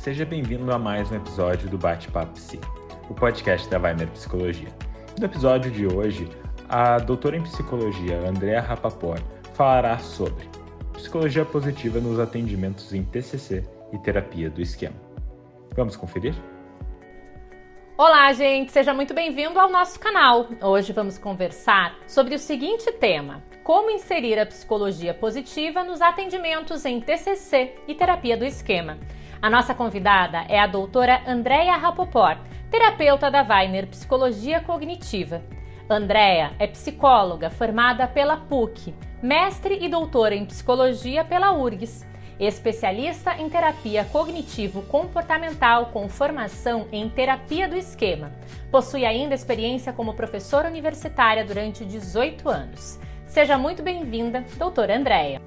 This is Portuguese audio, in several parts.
seja bem-vindo a mais um episódio do Bate-Papo Psi, o podcast da Weiner Psicologia. No episódio de hoje, a doutora em psicologia Andrea Rapaport falará sobre psicologia positiva nos atendimentos em TCC e terapia do esquema. Vamos conferir? Olá, gente, seja muito bem-vindo ao nosso canal. Hoje vamos conversar sobre o seguinte tema: como inserir a psicologia positiva nos atendimentos em TCC e terapia do esquema. A nossa convidada é a doutora Andréia Rapoport, terapeuta da Weiner Psicologia Cognitiva. Andréia é psicóloga formada pela PUC, mestre e doutora em psicologia pela URGS, especialista em terapia cognitivo-comportamental com formação em terapia do esquema. Possui ainda experiência como professora universitária durante 18 anos. Seja muito bem-vinda, doutora Andréia.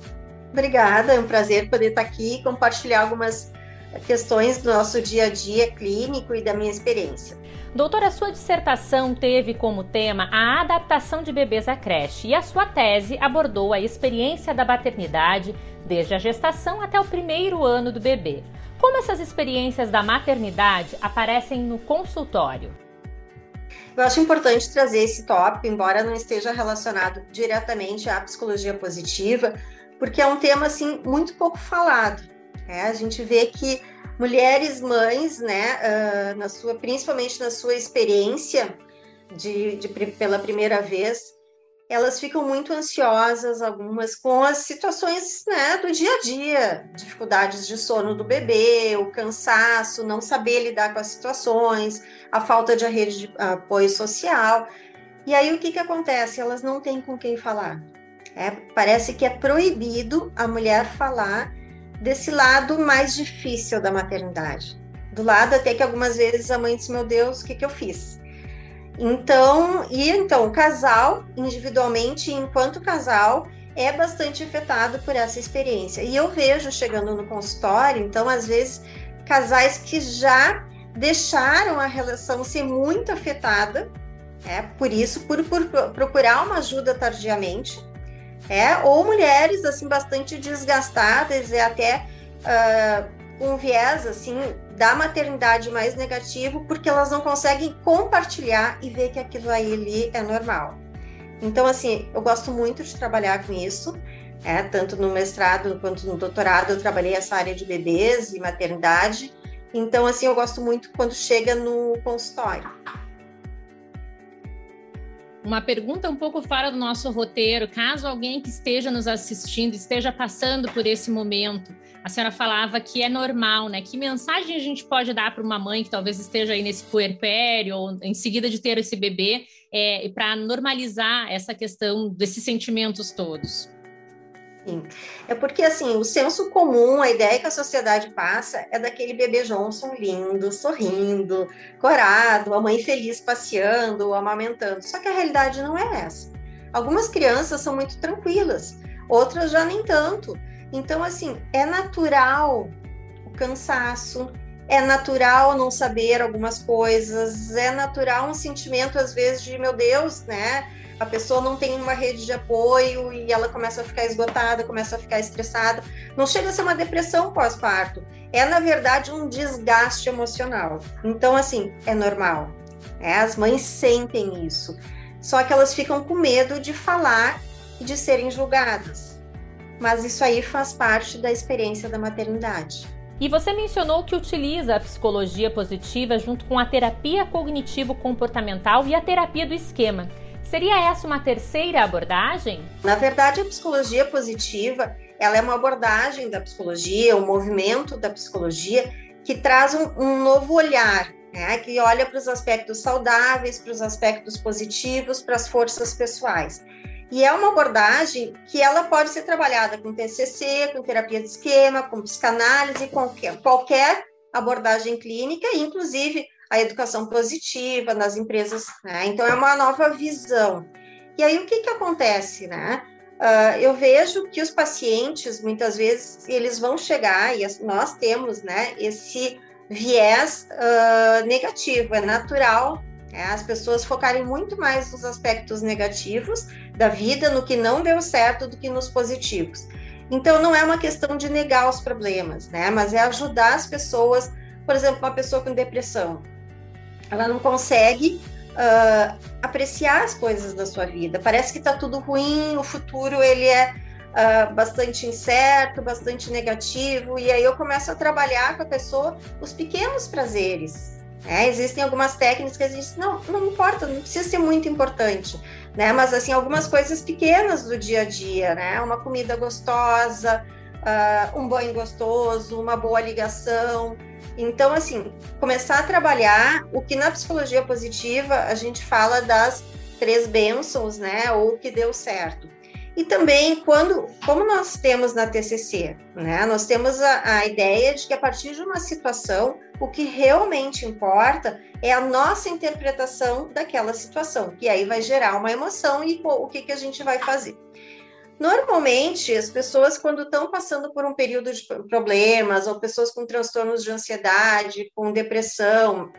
Obrigada, é um prazer poder estar aqui e compartilhar algumas questões do nosso dia a dia clínico e da minha experiência. Doutora, sua dissertação teve como tema a adaptação de bebês à creche e a sua tese abordou a experiência da maternidade desde a gestação até o primeiro ano do bebê. Como essas experiências da maternidade aparecem no consultório? Eu acho importante trazer esse tópico, embora não esteja relacionado diretamente à psicologia positiva, porque é um tema assim muito pouco falado. É, a gente vê que mulheres mães, né, uh, na sua, principalmente na sua experiência de, de, pela primeira vez, elas ficam muito ansiosas, algumas com as situações né, do dia a dia, dificuldades de sono do bebê, o cansaço, não saber lidar com as situações, a falta de rede de apoio social. E aí o que, que acontece? Elas não têm com quem falar. É, parece que é proibido a mulher falar desse lado mais difícil da maternidade. Do lado até que algumas vezes a mãe diz: Meu Deus, o que, que eu fiz? Então, e então, o casal, individualmente, enquanto casal, é bastante afetado por essa experiência. E eu vejo chegando no consultório, então, às vezes, casais que já deixaram a relação ser muito afetada, é por isso, por, por procurar uma ajuda tardiamente, é, ou mulheres assim bastante desgastadas e até uh, um viés assim da maternidade mais negativo, porque elas não conseguem compartilhar e ver que aquilo aí ali é normal. Então, assim, eu gosto muito de trabalhar com isso, é, tanto no mestrado quanto no doutorado, eu trabalhei essa área de bebês e maternidade. Então, assim, eu gosto muito quando chega no consultório. Uma pergunta um pouco fora do nosso roteiro, caso alguém que esteja nos assistindo esteja passando por esse momento, a senhora falava que é normal, né? Que mensagem a gente pode dar para uma mãe que talvez esteja aí nesse puerpério ou em seguida de ter esse bebê, é, para normalizar essa questão desses sentimentos todos? Sim. É porque, assim, o senso comum, a ideia que a sociedade passa é daquele bebê Johnson lindo, sorrindo, corado, a mãe feliz passeando, amamentando. Só que a realidade não é essa. Algumas crianças são muito tranquilas, outras já nem tanto. Então, assim, é natural o cansaço, é natural não saber algumas coisas, é natural um sentimento, às vezes, de meu Deus, né? A pessoa não tem uma rede de apoio e ela começa a ficar esgotada, começa a ficar estressada. Não chega a ser uma depressão pós-parto, é na verdade um desgaste emocional. Então, assim, é normal. É, as mães sentem isso, só que elas ficam com medo de falar e de serem julgadas. Mas isso aí faz parte da experiência da maternidade. E você mencionou que utiliza a psicologia positiva junto com a terapia cognitivo-comportamental e a terapia do esquema. Seria essa uma terceira abordagem? Na verdade, a psicologia positiva, ela é uma abordagem da psicologia, um movimento da psicologia que traz um, um novo olhar, né? que olha para os aspectos saudáveis, para os aspectos positivos, para as forças pessoais. E é uma abordagem que ela pode ser trabalhada com TCC, com terapia de esquema, com psicanálise, com qualquer, qualquer abordagem clínica, inclusive a educação positiva nas empresas, né? Então é uma nova visão. E aí o que que acontece, né? Uh, eu vejo que os pacientes muitas vezes eles vão chegar e nós temos, né? Esse viés uh, negativo, é natural né? as pessoas focarem muito mais nos aspectos negativos da vida, no que não deu certo, do que nos positivos. Então, não é uma questão de negar os problemas, né? Mas é ajudar as pessoas por exemplo, uma pessoa com depressão, ela não consegue uh, apreciar as coisas da sua vida. Parece que está tudo ruim, o futuro ele é uh, bastante incerto, bastante negativo, e aí eu começo a trabalhar com a pessoa os pequenos prazeres. Né? Existem algumas técnicas que a gente não, não importa, não precisa ser muito importante, né? Mas assim, algumas coisas pequenas do dia a dia, né? Uma comida gostosa, uh, um banho gostoso, uma boa ligação. Então, assim, começar a trabalhar o que na psicologia positiva a gente fala das três bênçãos, né? Ou que deu certo. E também quando, como nós temos na TCC, né? Nós temos a, a ideia de que a partir de uma situação, o que realmente importa é a nossa interpretação daquela situação, que aí vai gerar uma emoção e o que, que a gente vai fazer. Normalmente, as pessoas, quando estão passando por um período de problemas, ou pessoas com transtornos de ansiedade, com depressão,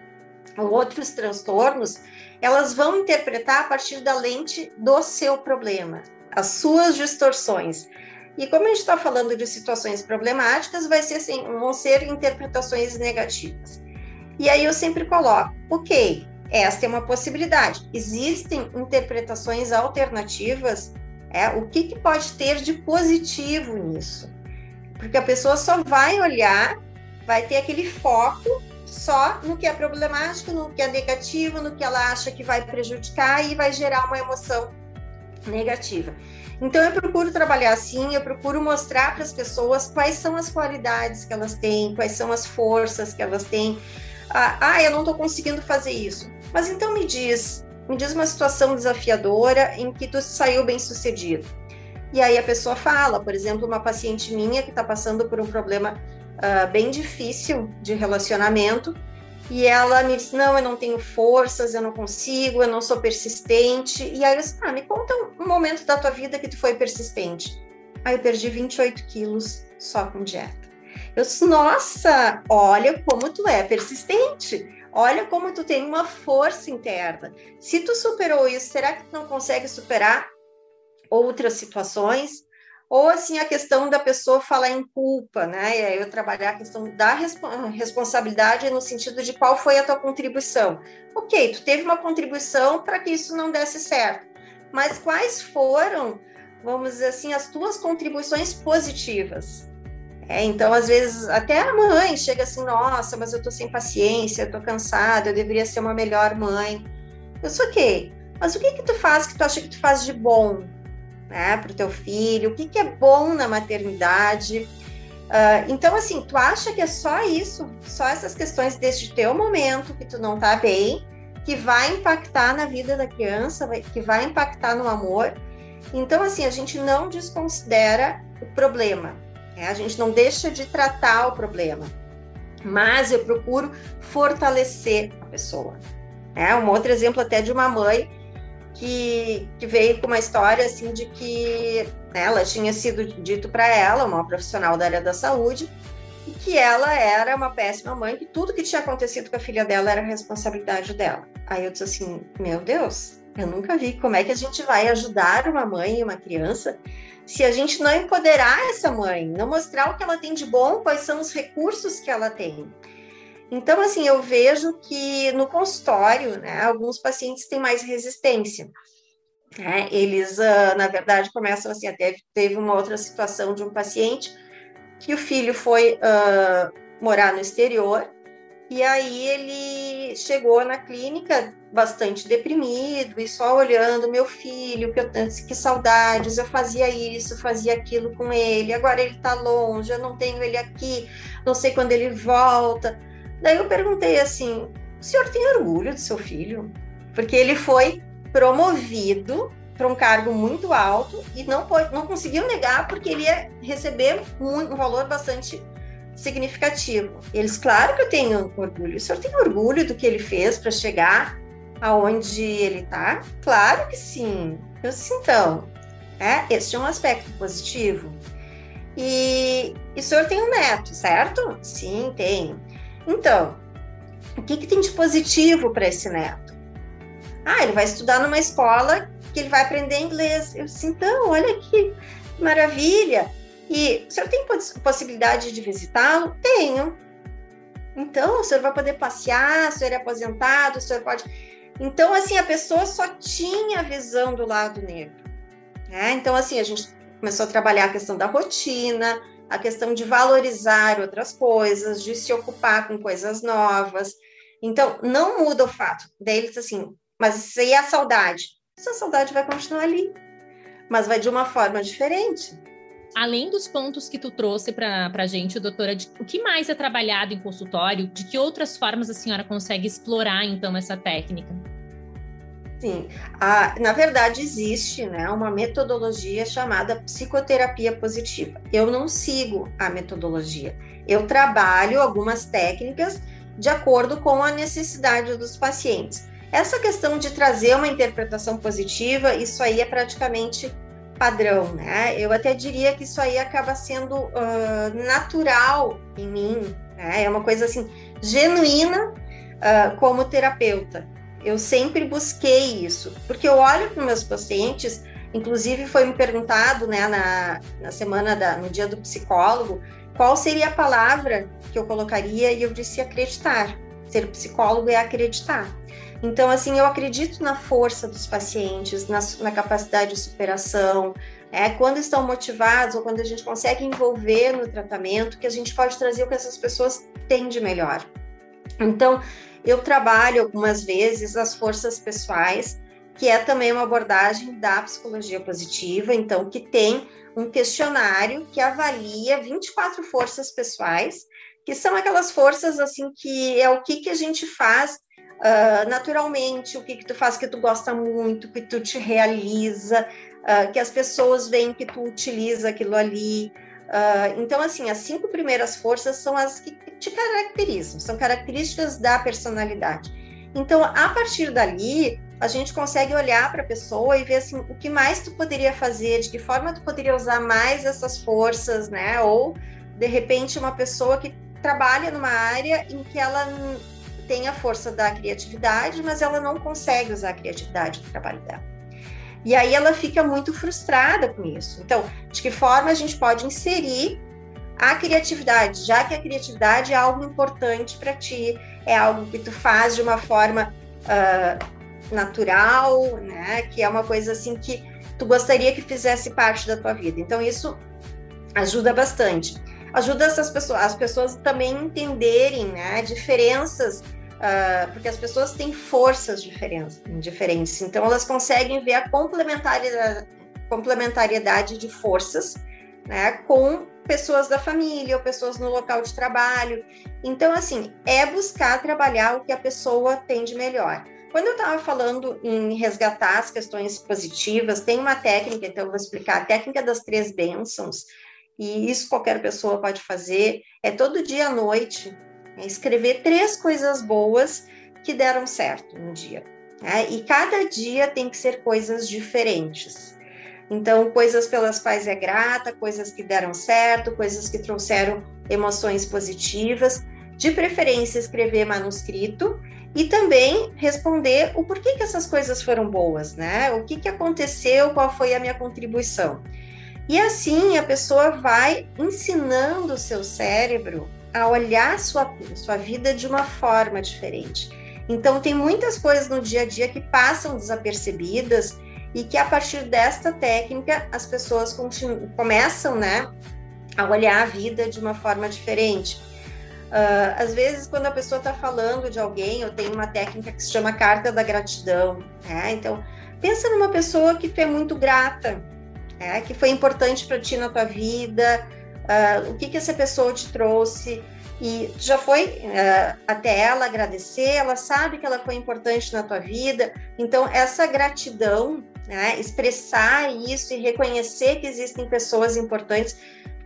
ou outros transtornos, elas vão interpretar a partir da lente do seu problema, as suas distorções. E como a gente está falando de situações problemáticas, vai ser assim, vão ser interpretações negativas. E aí eu sempre coloco, ok, esta é uma possibilidade. Existem interpretações alternativas é, o que, que pode ter de positivo nisso? Porque a pessoa só vai olhar, vai ter aquele foco só no que é problemático, no que é negativo, no que ela acha que vai prejudicar e vai gerar uma emoção negativa. Então eu procuro trabalhar assim, eu procuro mostrar para as pessoas quais são as qualidades que elas têm, quais são as forças que elas têm. Ah, ah eu não estou conseguindo fazer isso. Mas então me diz, me diz uma situação desafiadora em que tu saiu bem sucedido. E aí a pessoa fala, por exemplo, uma paciente minha que está passando por um problema uh, bem difícil de relacionamento, e ela me diz: Não, eu não tenho forças, eu não consigo, eu não sou persistente. E aí eu disse: Ah, me conta um momento da tua vida que tu foi persistente. Aí eu perdi 28 quilos só com dieta. Eu disse: Nossa, olha como tu é persistente. Olha como tu tem uma força interna. Se tu superou isso, será que tu não consegue superar outras situações? Ou assim a questão da pessoa falar em culpa, né? Eu trabalhar a questão da responsabilidade no sentido de qual foi a tua contribuição. Ok, tu teve uma contribuição para que isso não desse certo, mas quais foram, vamos dizer assim, as tuas contribuições positivas? É, então, às vezes, até a mãe chega assim, nossa, mas eu tô sem paciência, eu tô cansada, eu deveria ser uma melhor mãe. Eu sou ok, mas o que que tu faz que tu acha que tu faz de bom, né, pro teu filho? O que que é bom na maternidade? Uh, então, assim, tu acha que é só isso, só essas questões deste teu momento que tu não tá bem, que vai impactar na vida da criança, que vai impactar no amor. Então, assim, a gente não desconsidera o problema, é, a gente não deixa de tratar o problema, mas eu procuro fortalecer a pessoa. É um outro exemplo até de uma mãe que, que veio com uma história assim de que né, ela tinha sido dito para ela, uma profissional da área da saúde, que ela era uma péssima mãe, que tudo que tinha acontecido com a filha dela era responsabilidade dela. Aí eu disse assim: meu Deus, eu nunca vi como é que a gente vai ajudar uma mãe e uma criança se a gente não empoderar essa mãe, não mostrar o que ela tem de bom, quais são os recursos que ela tem. Então, assim, eu vejo que no consultório, né, alguns pacientes têm mais resistência. Né? Eles, uh, na verdade, começam assim, até teve uma outra situação de um paciente que o filho foi uh, morar no exterior e aí ele chegou na clínica bastante deprimido e só olhando meu filho, que, eu, que saudades, eu fazia isso, fazia aquilo com ele, agora ele está longe, eu não tenho ele aqui, não sei quando ele volta. Daí eu perguntei assim: o senhor tem orgulho do seu filho? Porque ele foi promovido para um cargo muito alto e não, pode, não conseguiu negar porque ele ia receber um, um valor bastante significativo. Eles, claro que eu tenho orgulho. O senhor tem orgulho do que ele fez para chegar aonde ele está? Claro que sim. Eu disse, então, é, esse é um aspecto positivo. E, e o senhor tem um neto, certo? Sim, tenho. Então, o que, que tem de positivo para esse neto? Ah, ele vai estudar numa escola que ele vai aprender inglês. Eu disse, então, olha que maravilha. E o senhor tem possibilidade de visitá-lo? Tenho. Então, o senhor vai poder passear, o senhor é aposentado, o senhor pode. Então, assim, a pessoa só tinha a visão do lado negro. Né? Então, assim, a gente começou a trabalhar a questão da rotina, a questão de valorizar outras coisas, de se ocupar com coisas novas. Então, não muda o fato deles assim, mas aí é a saudade. Essa saudade vai continuar ali, mas vai de uma forma diferente. Além dos pontos que tu trouxe para a gente, doutora, de, o que mais é trabalhado em consultório? De que outras formas a senhora consegue explorar, então, essa técnica? Sim, na verdade existe né, uma metodologia chamada psicoterapia positiva. Eu não sigo a metodologia, eu trabalho algumas técnicas de acordo com a necessidade dos pacientes. Essa questão de trazer uma interpretação positiva, isso aí é praticamente padrão, né? Eu até diria que isso aí acaba sendo uh, natural em mim, né? É uma coisa assim genuína uh, como terapeuta. Eu sempre busquei isso, porque eu olho para meus pacientes, inclusive foi me perguntado, né, na, na semana da, no dia do psicólogo, qual seria a palavra que eu colocaria e eu disse acreditar. Ser psicólogo é acreditar. Então, assim, eu acredito na força dos pacientes, na, na capacidade de superação, é, quando estão motivados ou quando a gente consegue envolver no tratamento, que a gente pode trazer o que essas pessoas têm de melhor. Então, eu trabalho algumas vezes as forças pessoais, que é também uma abordagem da psicologia positiva, então, que tem um questionário que avalia 24 forças pessoais, que são aquelas forças, assim, que é o que, que a gente faz uh, naturalmente, o que, que tu faz que tu gosta muito, que tu te realiza, uh, que as pessoas veem que tu utiliza aquilo ali. Uh, então, assim, as cinco primeiras forças são as que te caracterizam, são características da personalidade. Então, a partir dali, a gente consegue olhar para a pessoa e ver assim, o que mais tu poderia fazer, de que forma tu poderia usar mais essas forças, né? Ou, de repente, uma pessoa que trabalha numa área em que ela tem a força da criatividade, mas ela não consegue usar a criatividade no trabalho dela. E aí ela fica muito frustrada com isso. Então, de que forma a gente pode inserir a criatividade, já que a criatividade é algo importante para ti, é algo que tu faz de uma forma uh, natural, né? Que é uma coisa assim que tu gostaria que fizesse parte da tua vida. Então, isso ajuda bastante ajuda essas pessoas, as pessoas também entenderem né, diferenças, uh, porque as pessoas têm forças diferentes, então elas conseguem ver a complementariedade, complementariedade de forças né, com pessoas da família ou pessoas no local de trabalho. Então, assim, é buscar trabalhar o que a pessoa tem de melhor. Quando eu estava falando em resgatar as questões positivas, tem uma técnica, então eu vou explicar a técnica das três bênçãos, e isso qualquer pessoa pode fazer, é todo dia à noite, é escrever três coisas boas que deram certo no dia. Né? E cada dia tem que ser coisas diferentes. Então, coisas pelas quais é grata, coisas que deram certo, coisas que trouxeram emoções positivas. De preferência, escrever manuscrito e também responder o porquê que essas coisas foram boas, né? O que, que aconteceu, qual foi a minha contribuição. E assim a pessoa vai ensinando o seu cérebro a olhar sua, sua vida de uma forma diferente. Então, tem muitas coisas no dia a dia que passam desapercebidas e que a partir desta técnica as pessoas começam né, a olhar a vida de uma forma diferente. Uh, às vezes, quando a pessoa está falando de alguém, eu tenho uma técnica que se chama carta da gratidão. Né? Então, pensa numa pessoa que tu é muito grata, é, que foi importante para ti na tua vida, uh, o que, que essa pessoa te trouxe, e já foi uh, até ela agradecer, ela sabe que ela foi importante na tua vida, então essa gratidão, né, expressar isso e reconhecer que existem pessoas importantes,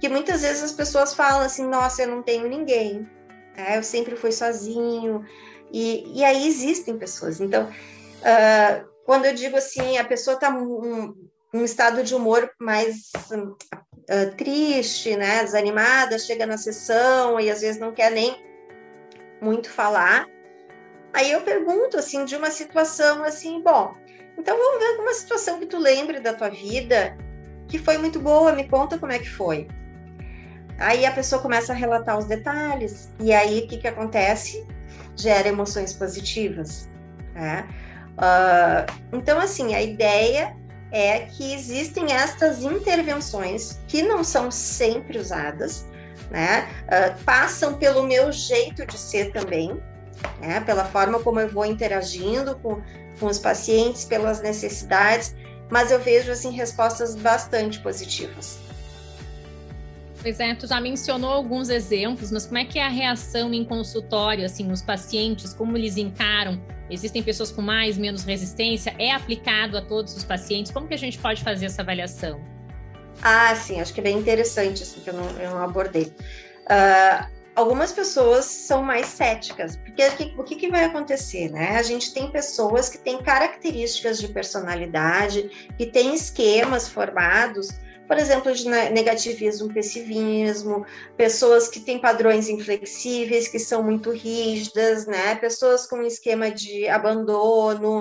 que muitas vezes as pessoas falam assim, nossa, eu não tenho ninguém, né, eu sempre fui sozinho, e, e aí existem pessoas, então, uh, quando eu digo assim, a pessoa está um, um estado de humor mais uh, triste, né, desanimada, chega na sessão e às vezes não quer nem muito falar. Aí eu pergunto assim de uma situação assim, bom, então vamos ver alguma situação que tu lembre da tua vida que foi muito boa, me conta como é que foi. Aí a pessoa começa a relatar os detalhes, e aí o que, que acontece? Gera emoções positivas. Né? Uh, então, assim, a ideia é que existem estas intervenções que não são sempre usadas, né? Uh, passam pelo meu jeito de ser também, né? Pela forma como eu vou interagindo com, com os pacientes, pelas necessidades, mas eu vejo assim respostas bastante positivas. Pois é, tu já mencionou alguns exemplos, mas como é que é a reação em consultório, assim, os pacientes, como eles encaram? Existem pessoas com mais, menos resistência? É aplicado a todos os pacientes? Como que a gente pode fazer essa avaliação? Ah, sim, acho que é bem interessante isso que eu não, eu não abordei. Uh, algumas pessoas são mais céticas, porque o que, que vai acontecer, né? A gente tem pessoas que têm características de personalidade, que têm esquemas formados por exemplo, de negativismo, pessimismo, pessoas que têm padrões inflexíveis, que são muito rígidas, né? Pessoas com esquema de abandono.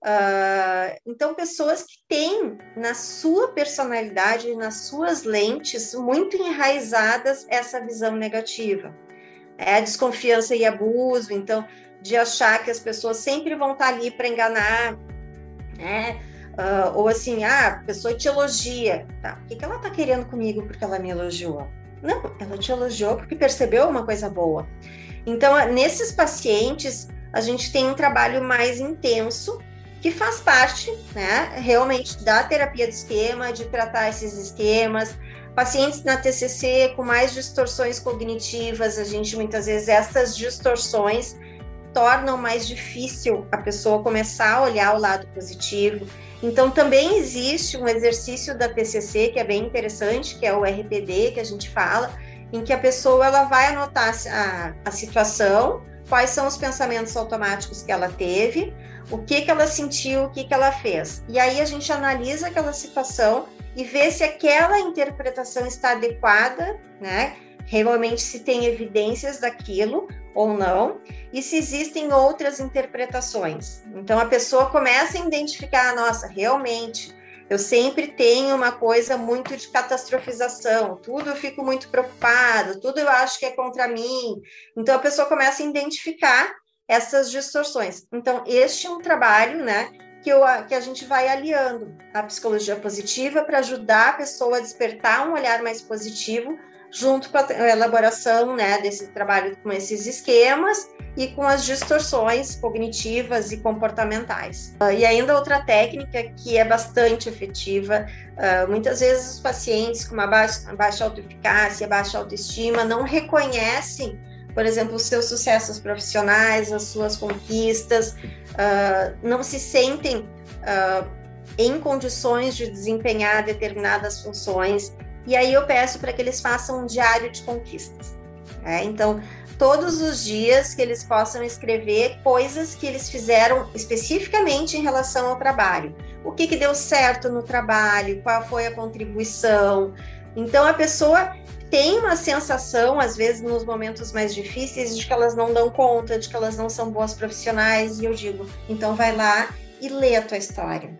Uh, então, pessoas que têm na sua personalidade, nas suas lentes, muito enraizadas essa visão negativa. É a desconfiança e abuso, então, de achar que as pessoas sempre vão estar ali para enganar, né? Uh, ou assim, ah, a pessoa te elogia. Tá, o que, que ela tá querendo comigo porque ela me elogiou? Não, ela te elogiou porque percebeu uma coisa boa. Então, nesses pacientes, a gente tem um trabalho mais intenso, que faz parte, né, realmente da terapia de esquema, de tratar esses esquemas. Pacientes na TCC com mais distorções cognitivas, a gente muitas vezes essas distorções tornam mais difícil a pessoa começar a olhar o lado positivo. Então, também existe um exercício da TCC que é bem interessante, que é o RPD, que a gente fala, em que a pessoa ela vai anotar a, a situação, quais são os pensamentos automáticos que ela teve, o que, que ela sentiu, o que, que ela fez. E aí a gente analisa aquela situação e vê se aquela interpretação está adequada, né? Realmente se tem evidências daquilo ou não, e se existem outras interpretações. Então a pessoa começa a identificar, nossa, realmente, eu sempre tenho uma coisa muito de catastrofização, tudo eu fico muito preocupado, tudo eu acho que é contra mim. Então a pessoa começa a identificar essas distorções. Então este é um trabalho, né, que, eu, que a gente vai aliando a psicologia positiva para ajudar a pessoa a despertar um olhar mais positivo junto com a elaboração né, desse trabalho com esses esquemas e com as distorções cognitivas e comportamentais. Uh, e ainda outra técnica que é bastante efetiva, uh, muitas vezes os pacientes com uma baixa, baixa autoeficácia, baixa autoestima não reconhecem, por exemplo, os seus sucessos profissionais, as suas conquistas, uh, não se sentem em condições de desempenhar determinadas funções e aí eu peço para que eles façam um diário de conquistas. Né? Então, todos os dias que eles possam escrever coisas que eles fizeram especificamente em relação ao trabalho. O que, que deu certo no trabalho, qual foi a contribuição. Então, a pessoa tem uma sensação, às vezes, nos momentos mais difíceis, de que elas não dão conta, de que elas não são boas profissionais, e eu digo, então vai lá e lê a tua história.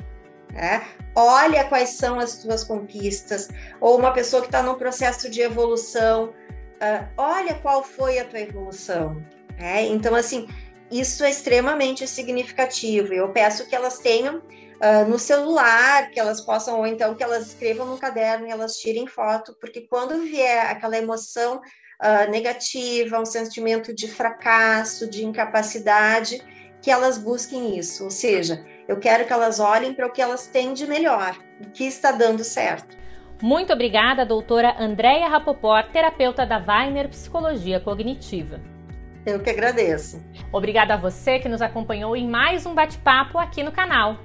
Né? Olha quais são as suas conquistas, ou uma pessoa que está num processo de evolução, uh, olha qual foi a tua evolução. Né? Então, assim, isso é extremamente significativo. Eu peço que elas tenham uh, no celular, que elas possam, ou então que elas escrevam no caderno e elas tirem foto, porque quando vier aquela emoção uh, negativa, um sentimento de fracasso, de incapacidade, que elas busquem isso, ou seja, eu quero que elas olhem para o que elas têm de melhor, o que está dando certo. Muito obrigada, doutora Andréia Rapoport, terapeuta da Weiner Psicologia Cognitiva. Eu que agradeço. Obrigada a você que nos acompanhou em mais um bate-papo aqui no canal.